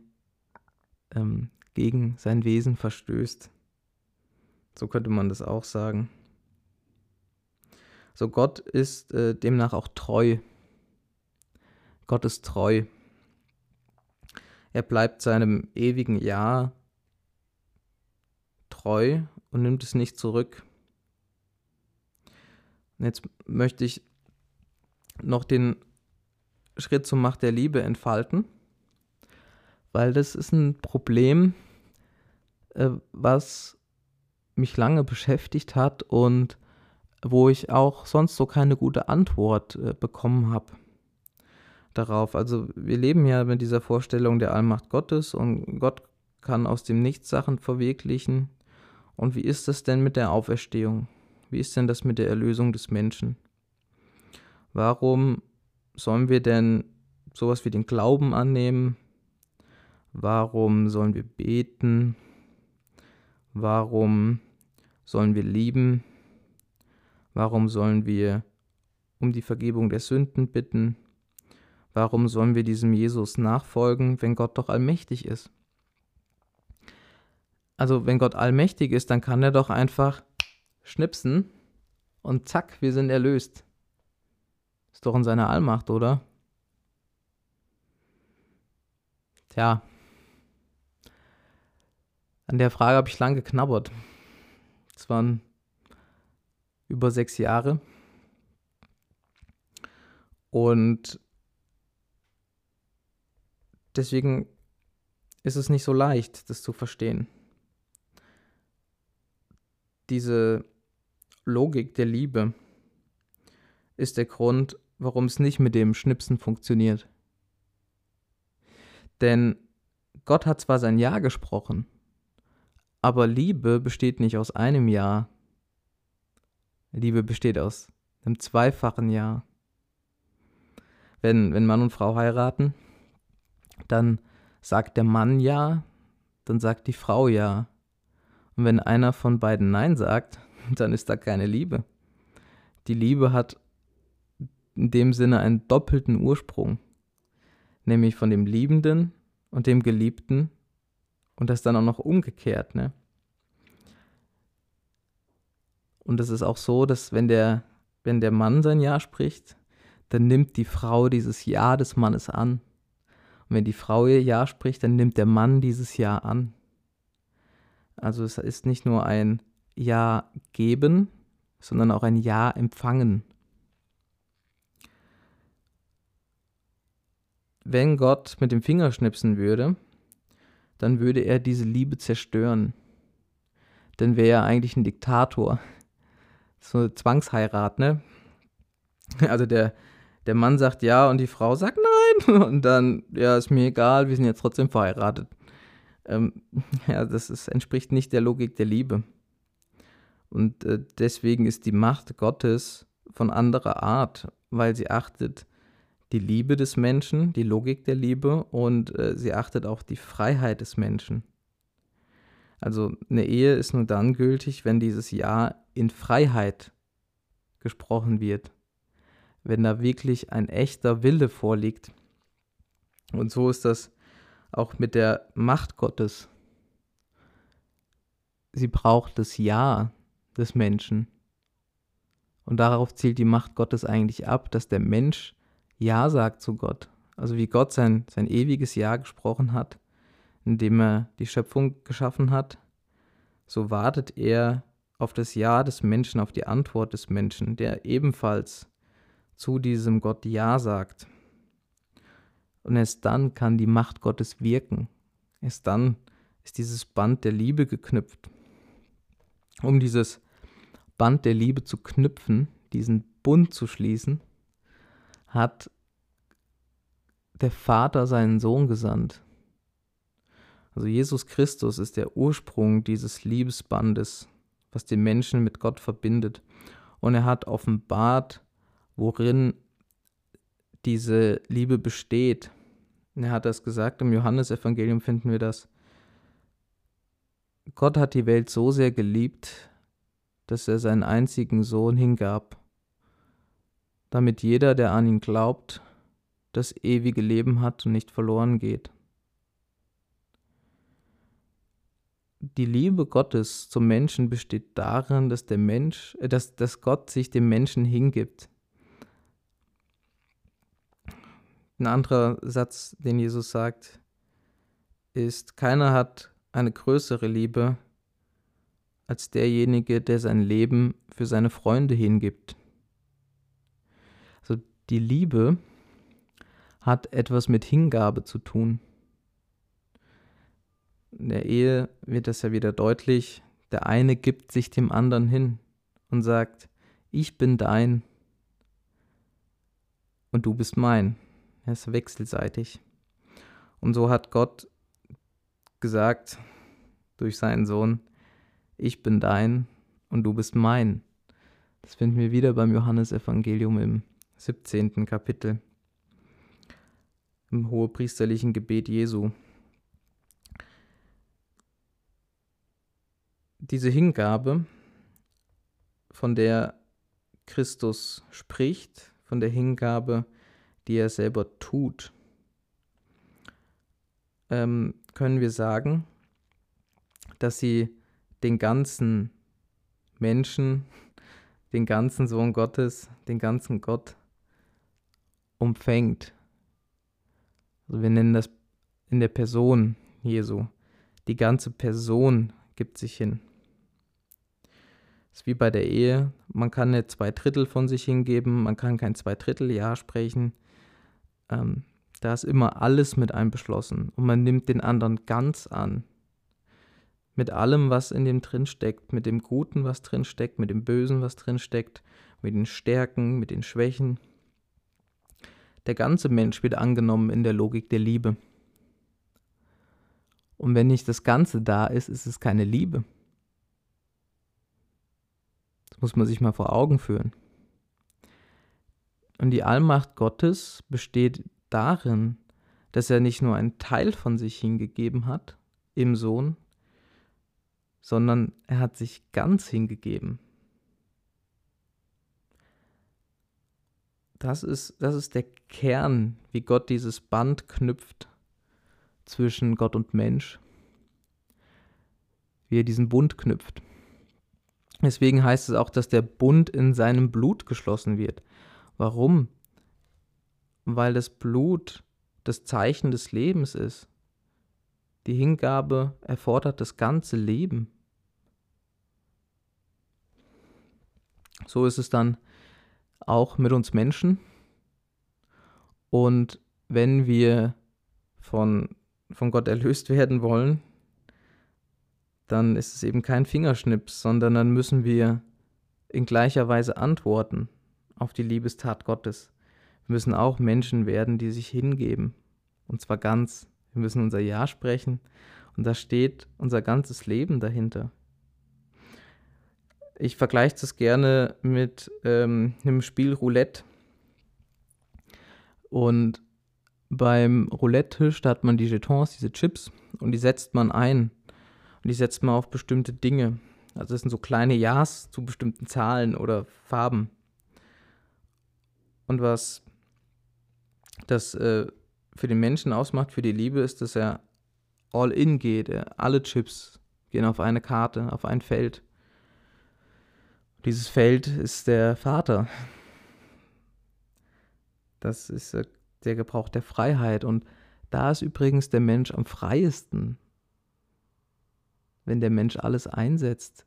S1: ähm, gegen sein Wesen verstößt. So könnte man das auch sagen. So Gott ist äh, demnach auch treu. Gott ist treu. Er bleibt seinem ewigen Ja treu und nimmt es nicht zurück. Und jetzt möchte ich noch den Schritt zur Macht der Liebe entfalten, weil das ist ein Problem, äh, was mich lange beschäftigt hat und wo ich auch sonst so keine gute Antwort äh, bekommen habe darauf. Also wir leben ja mit dieser Vorstellung der Allmacht Gottes und Gott kann aus dem Nichts Sachen verwirklichen. Und wie ist das denn mit der Auferstehung? Wie ist denn das mit der Erlösung des Menschen? Warum sollen wir denn sowas wie den Glauben annehmen? Warum sollen wir beten? Warum sollen wir lieben? Warum sollen wir um die Vergebung der Sünden bitten? Warum sollen wir diesem Jesus nachfolgen, wenn Gott doch allmächtig ist? Also wenn Gott allmächtig ist, dann kann er doch einfach schnipsen und zack, wir sind erlöst. Ist doch in seiner Allmacht, oder? Tja, an der Frage habe ich lang geknabbert. Es waren über sechs Jahre. Und deswegen ist es nicht so leicht, das zu verstehen. Diese Logik der Liebe ist der Grund, warum es nicht mit dem Schnipsen funktioniert. Denn Gott hat zwar sein Ja gesprochen, aber Liebe besteht nicht aus einem Ja. Liebe besteht aus einem zweifachen Ja. Wenn, wenn Mann und Frau heiraten, dann sagt der Mann Ja, dann sagt die Frau Ja. Und wenn einer von beiden Nein sagt, dann ist da keine Liebe. Die Liebe hat in dem Sinne einen doppelten Ursprung, nämlich von dem Liebenden und dem Geliebten und das dann auch noch umgekehrt, ne? Und es ist auch so, dass wenn der, wenn der Mann sein Ja spricht, dann nimmt die Frau dieses Ja des Mannes an. Und wenn die Frau ihr Ja spricht, dann nimmt der Mann dieses Ja an. Also es ist nicht nur ein Ja geben, sondern auch ein Ja empfangen. Wenn Gott mit dem Finger schnipsen würde, dann würde er diese Liebe zerstören. Dann wäre er eigentlich ein Diktator. So eine Zwangsheirat, ne? Also der, der Mann sagt ja und die Frau sagt nein. Und dann, ja, ist mir egal, wir sind jetzt trotzdem verheiratet. Ähm, ja, das ist, entspricht nicht der Logik der Liebe. Und äh, deswegen ist die Macht Gottes von anderer Art, weil sie achtet die Liebe des Menschen, die Logik der Liebe und äh, sie achtet auch die Freiheit des Menschen. Also eine Ehe ist nur dann gültig, wenn dieses Ja in Freiheit gesprochen wird, wenn da wirklich ein echter Wille vorliegt. Und so ist das auch mit der Macht Gottes. Sie braucht das Ja des Menschen. Und darauf zielt die Macht Gottes eigentlich ab, dass der Mensch Ja sagt zu Gott. Also wie Gott sein, sein ewiges Ja gesprochen hat, indem er die Schöpfung geschaffen hat, so wartet er auf das Ja des Menschen, auf die Antwort des Menschen, der ebenfalls zu diesem Gott Ja sagt. Und erst dann kann die Macht Gottes wirken. Erst dann ist dieses Band der Liebe geknüpft. Um dieses Band der Liebe zu knüpfen, diesen Bund zu schließen, hat der Vater seinen Sohn gesandt. Also Jesus Christus ist der Ursprung dieses Liebesbandes, was den Menschen mit Gott verbindet. Und er hat offenbart, worin diese Liebe besteht. Er hat das gesagt, im Johannesevangelium finden wir das. Gott hat die Welt so sehr geliebt, dass er seinen einzigen Sohn hingab, damit jeder, der an ihn glaubt, das ewige Leben hat und nicht verloren geht. Die Liebe Gottes zum Menschen besteht darin, dass der Mensch, äh, dass, dass Gott sich dem Menschen hingibt. Ein anderer Satz, den Jesus sagt, ist, keiner hat eine größere Liebe als derjenige, der sein Leben für seine Freunde hingibt. Die Liebe hat etwas mit Hingabe zu tun. In der Ehe wird das ja wieder deutlich. Der eine gibt sich dem anderen hin und sagt, ich bin dein und du bist mein. Es ist wechselseitig. Und so hat Gott gesagt durch seinen Sohn, ich bin dein und du bist mein. Das finden wir wieder beim Johannesevangelium im 17. Kapitel, im hohepriesterlichen Gebet Jesu. Diese Hingabe, von der Christus spricht, von der Hingabe, die er selber tut, ähm, können wir sagen, dass sie den ganzen Menschen, den ganzen Sohn Gottes, den ganzen Gott umfängt. Also wir nennen das in der Person Jesu. Die ganze Person gibt sich hin. Das ist wie bei der Ehe. Man kann nicht zwei Drittel von sich hingeben, man kann kein zwei Drittel Ja sprechen. Ähm, da ist immer alles mit einbeschlossen und man nimmt den anderen ganz an mit allem, was in dem drin steckt, mit dem Guten, was drin steckt, mit dem Bösen, was drin steckt, mit den Stärken, mit den Schwächen. Der ganze Mensch wird angenommen in der Logik der Liebe. Und wenn nicht das Ganze da ist, ist es keine Liebe. Das muss man sich mal vor Augen führen. Und die Allmacht Gottes besteht darin, dass er nicht nur einen Teil von sich hingegeben hat, im Sohn, sondern er hat sich ganz hingegeben. Das ist, das ist der Kern, wie Gott dieses Band knüpft zwischen Gott und Mensch, wie er diesen Bund knüpft. Deswegen heißt es auch, dass der Bund in seinem Blut geschlossen wird. Warum? Weil das Blut das Zeichen des Lebens ist. Die Hingabe erfordert das ganze Leben. So ist es dann auch mit uns Menschen. Und wenn wir von, von Gott erlöst werden wollen, dann ist es eben kein Fingerschnips, sondern dann müssen wir in gleicher Weise antworten auf die Liebestat Gottes. Wir müssen auch Menschen werden, die sich hingeben. Und zwar ganz. Wir müssen unser Ja sprechen. Und da steht unser ganzes Leben dahinter. Ich vergleiche das gerne mit ähm, einem Spiel Roulette. Und beim Roulette-Tisch, da hat man die Jetons, diese Chips, und die setzt man ein. Und die setzt man auf bestimmte Dinge. Also das sind so kleine Ja's zu bestimmten Zahlen oder Farben. Und was das äh, für den Menschen ausmacht, für die Liebe, ist, dass er all in geht. Alle Chips gehen auf eine Karte, auf ein Feld. Dieses Feld ist der Vater. Das ist äh, der Gebrauch der Freiheit. Und da ist übrigens der Mensch am freiesten, wenn der Mensch alles einsetzt.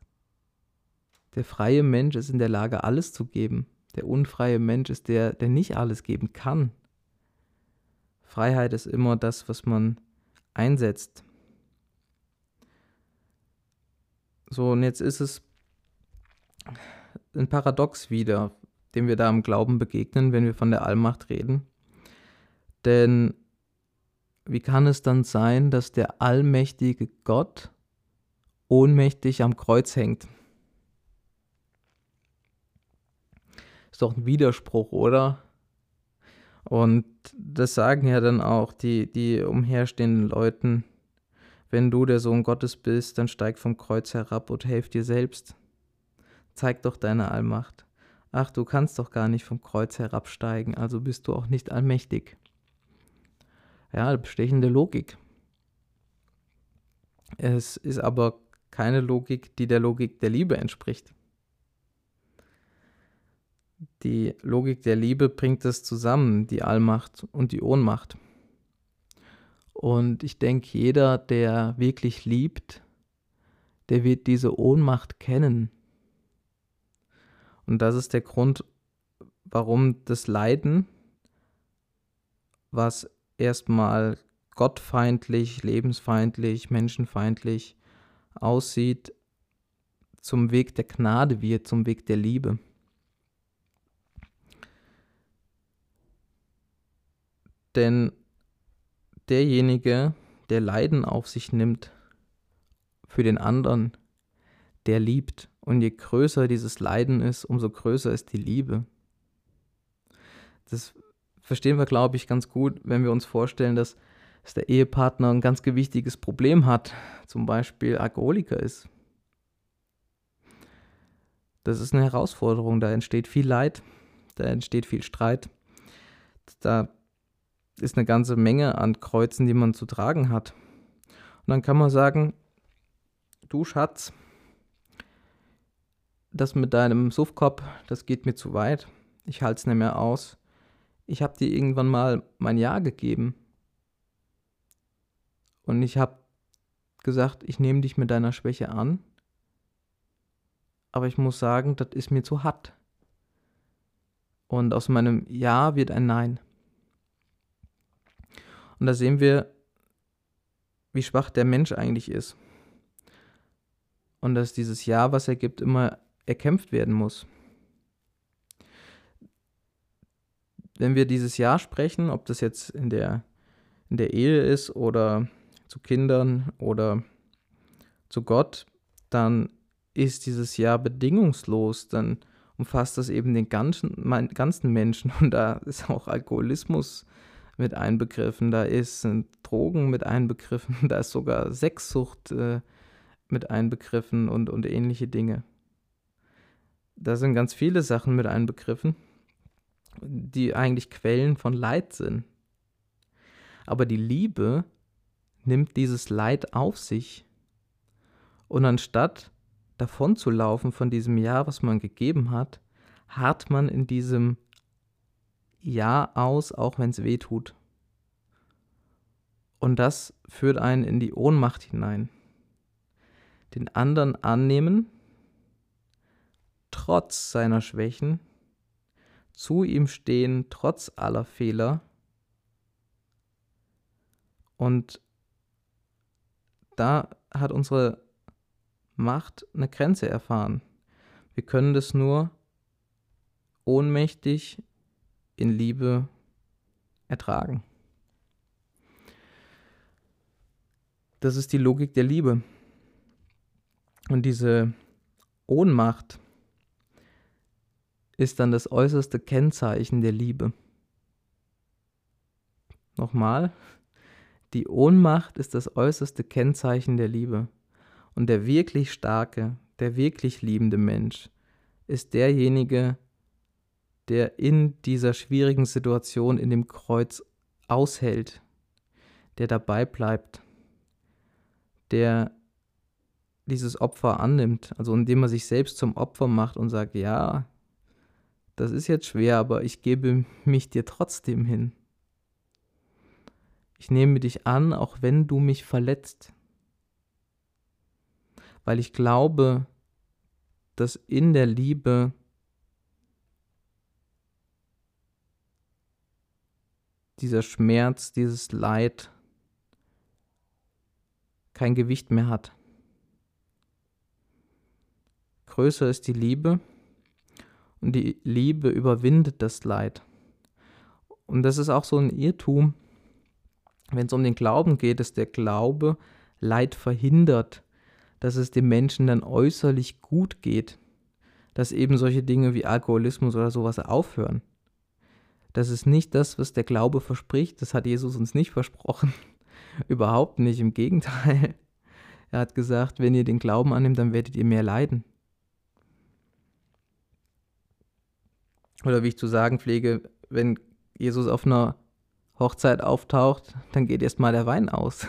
S1: Der freie Mensch ist in der Lage, alles zu geben. Der unfreie Mensch ist der, der nicht alles geben kann. Freiheit ist immer das, was man einsetzt. So, und jetzt ist es ein Paradox wieder, dem wir da im Glauben begegnen, wenn wir von der Allmacht reden. Denn wie kann es dann sein, dass der allmächtige Gott ohnmächtig am Kreuz hängt? Ist doch ein Widerspruch, oder? Und das sagen ja dann auch die, die umherstehenden Leuten. Wenn du der Sohn Gottes bist, dann steig vom Kreuz herab und helf dir selbst. Zeig doch deine Allmacht. Ach, du kannst doch gar nicht vom Kreuz herabsteigen, also bist du auch nicht allmächtig. Ja, bestechende Logik. Es ist aber keine Logik, die der Logik der Liebe entspricht. Die Logik der Liebe bringt es zusammen, die Allmacht und die Ohnmacht. Und ich denke, jeder, der wirklich liebt, der wird diese Ohnmacht kennen. Und das ist der Grund, warum das Leiden, was erstmal gottfeindlich, lebensfeindlich, menschenfeindlich aussieht, zum Weg der Gnade wird, zum Weg der Liebe. Denn derjenige, der Leiden auf sich nimmt für den anderen, der liebt. Und je größer dieses Leiden ist, umso größer ist die Liebe. Das verstehen wir, glaube ich, ganz gut, wenn wir uns vorstellen, dass, dass der Ehepartner ein ganz gewichtiges Problem hat, zum Beispiel Alkoholiker ist. Das ist eine Herausforderung, da entsteht viel Leid, da entsteht viel Streit, da ist eine ganze Menge an Kreuzen, die man zu tragen hat. Und dann kann man sagen, du Schatz, das mit deinem Suffkopf, das geht mir zu weit. Ich halte es nicht mehr aus. Ich habe dir irgendwann mal mein Ja gegeben. Und ich habe gesagt, ich nehme dich mit deiner Schwäche an. Aber ich muss sagen, das ist mir zu hart. Und aus meinem Ja wird ein Nein. Und da sehen wir, wie schwach der Mensch eigentlich ist. Und dass dieses Ja, was er gibt, immer erkämpft werden muss. Wenn wir dieses Ja sprechen, ob das jetzt in der, in der Ehe ist oder zu Kindern oder zu Gott, dann ist dieses Ja bedingungslos, dann umfasst das eben den ganzen, ganzen Menschen und da ist auch Alkoholismus mit einbegriffen, da ist Drogen mit einbegriffen, da ist sogar Sexsucht äh, mit einbegriffen und, und ähnliche Dinge. Da sind ganz viele Sachen mit einbegriffen, die eigentlich Quellen von Leid sind. Aber die Liebe nimmt dieses Leid auf sich. Und anstatt davon zu laufen von diesem Ja, was man gegeben hat, harrt man in diesem Ja aus, auch wenn es weh tut. Und das führt einen in die Ohnmacht hinein. Den anderen annehmen, trotz seiner Schwächen, zu ihm stehen, trotz aller Fehler. Und da hat unsere Macht eine Grenze erfahren. Wir können das nur ohnmächtig in Liebe ertragen. Das ist die Logik der Liebe. Und diese Ohnmacht ist dann das äußerste Kennzeichen der Liebe. Nochmal, die Ohnmacht ist das äußerste Kennzeichen der Liebe. Und der wirklich starke, der wirklich liebende Mensch ist derjenige, der in dieser schwierigen Situation in dem Kreuz aushält, der dabei bleibt, der dieses Opfer annimmt, also indem er sich selbst zum Opfer macht und sagt, ja, das ist jetzt schwer, aber ich gebe mich dir trotzdem hin. Ich nehme dich an, auch wenn du mich verletzt. Weil ich glaube, dass in der Liebe dieser Schmerz, dieses Leid kein Gewicht mehr hat. Größer ist die Liebe und die Liebe überwindet das Leid. Und das ist auch so ein Irrtum, wenn es um den Glauben geht, dass der Glaube Leid verhindert, dass es dem Menschen dann äußerlich gut geht, dass eben solche Dinge wie Alkoholismus oder sowas aufhören. Das ist nicht das, was der Glaube verspricht, das hat Jesus uns nicht versprochen. Überhaupt nicht, im Gegenteil. Er hat gesagt, wenn ihr den Glauben annimmt, dann werdet ihr mehr leiden. Oder wie ich zu sagen pflege, wenn Jesus auf einer Hochzeit auftaucht, dann geht erstmal der Wein aus.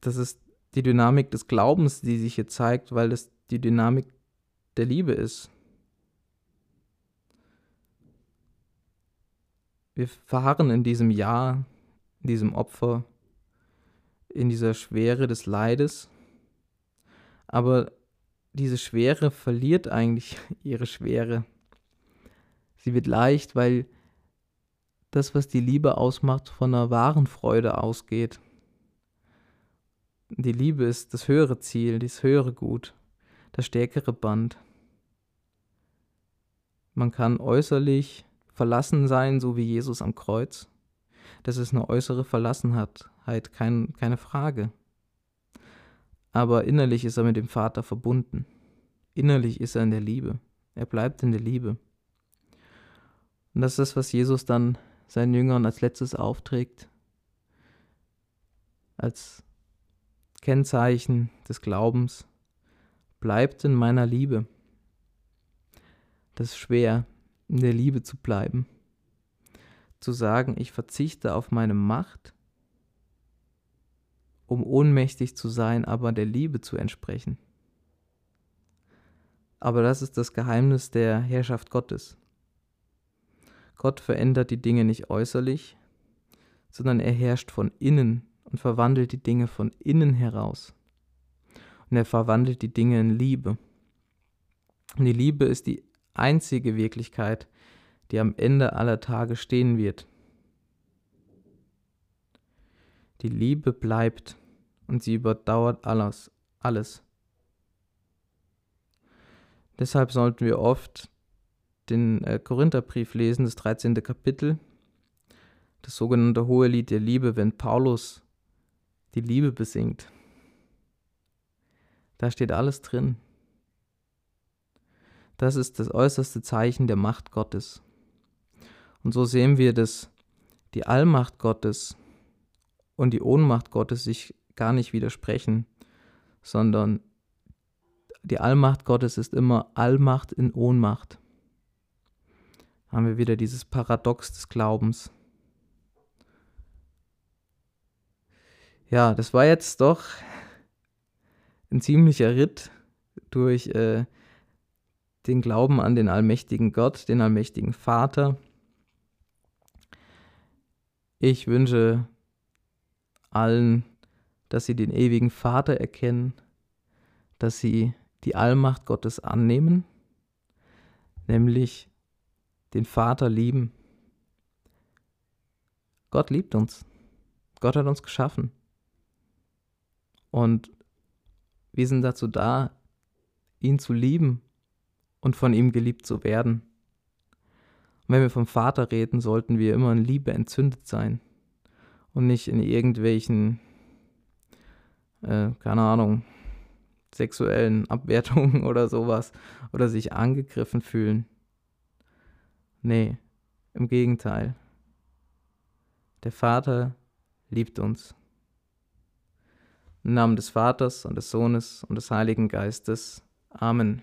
S1: Das ist die Dynamik des Glaubens, die sich hier zeigt, weil es die Dynamik der Liebe ist. Wir verharren in diesem Ja, in diesem Opfer, in dieser Schwere des Leides, aber diese Schwere verliert eigentlich ihre Schwere. Sie wird leicht, weil das, was die Liebe ausmacht, von einer wahren Freude ausgeht. Die Liebe ist das höhere Ziel, das höhere Gut, das stärkere Band. Man kann äußerlich verlassen sein, so wie Jesus am Kreuz. Das ist eine äußere Verlassenheit, kein, keine Frage. Aber innerlich ist er mit dem Vater verbunden. Innerlich ist er in der Liebe. Er bleibt in der Liebe. Und das ist das, was Jesus dann seinen Jüngern als letztes aufträgt, als Kennzeichen des Glaubens, bleibt in meiner Liebe. Das ist schwer, in der Liebe zu bleiben, zu sagen, ich verzichte auf meine Macht, um ohnmächtig zu sein, aber der Liebe zu entsprechen. Aber das ist das Geheimnis der Herrschaft Gottes. Gott verändert die Dinge nicht äußerlich, sondern er herrscht von innen und verwandelt die Dinge von innen heraus. Und er verwandelt die Dinge in Liebe. Und die Liebe ist die einzige Wirklichkeit, die am Ende aller Tage stehen wird. Die Liebe bleibt und sie überdauert alles, alles. Deshalb sollten wir oft den äh, Korintherbrief lesen, das 13. Kapitel, das sogenannte Hohe Lied der Liebe, wenn Paulus die Liebe besingt. Da steht alles drin. Das ist das äußerste Zeichen der Macht Gottes. Und so sehen wir, dass die Allmacht Gottes und die Ohnmacht Gottes sich gar nicht widersprechen, sondern die Allmacht Gottes ist immer Allmacht in Ohnmacht haben wir wieder dieses Paradox des Glaubens. Ja, das war jetzt doch ein ziemlicher Ritt durch äh, den Glauben an den allmächtigen Gott, den allmächtigen Vater. Ich wünsche allen, dass sie den ewigen Vater erkennen, dass sie die Allmacht Gottes annehmen, nämlich den Vater lieben. Gott liebt uns. Gott hat uns geschaffen. Und wir sind dazu da, ihn zu lieben und von ihm geliebt zu werden. Und wenn wir vom Vater reden, sollten wir immer in Liebe entzündet sein und nicht in irgendwelchen, äh, keine Ahnung, sexuellen Abwertungen oder sowas oder sich angegriffen fühlen. Nee, im Gegenteil. Der Vater liebt uns. Im Namen des Vaters und des Sohnes und des Heiligen Geistes. Amen.